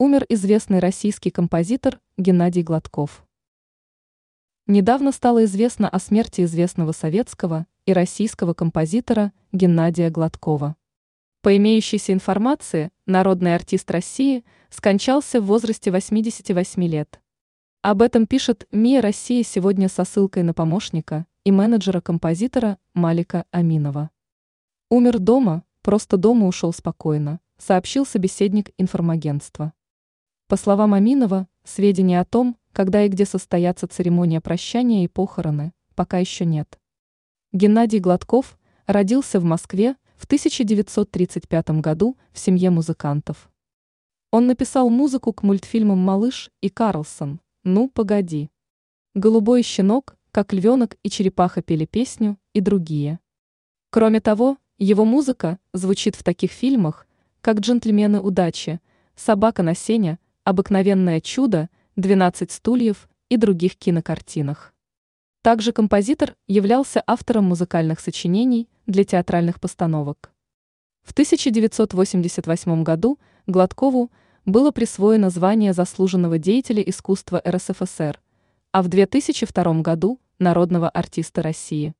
Умер известный российский композитор Геннадий Гладков. Недавно стало известно о смерти известного советского и российского композитора Геннадия Гладкова. По имеющейся информации, народный артист России скончался в возрасте 88 лет. Об этом пишет МИА Россия сегодня со ссылкой на помощника и менеджера композитора Малика Аминова. Умер дома, просто дома ушел спокойно, сообщил собеседник информагентства. По словам Аминова, сведения о том, когда и где состоятся церемония прощания и похороны, пока еще нет. Геннадий Гладков родился в Москве в 1935 году в семье музыкантов. Он написал музыку к мультфильмам «Малыш» и «Карлсон», «Ну, погоди». «Голубой щенок», «Как львенок и черепаха пели песню» и другие. Кроме того, его музыка звучит в таких фильмах, как «Джентльмены удачи», «Собака на сене», «Обыкновенное чудо», «12 стульев» и других кинокартинах. Также композитор являлся автором музыкальных сочинений для театральных постановок. В 1988 году Гладкову было присвоено звание заслуженного деятеля искусства РСФСР, а в 2002 году – народного артиста России.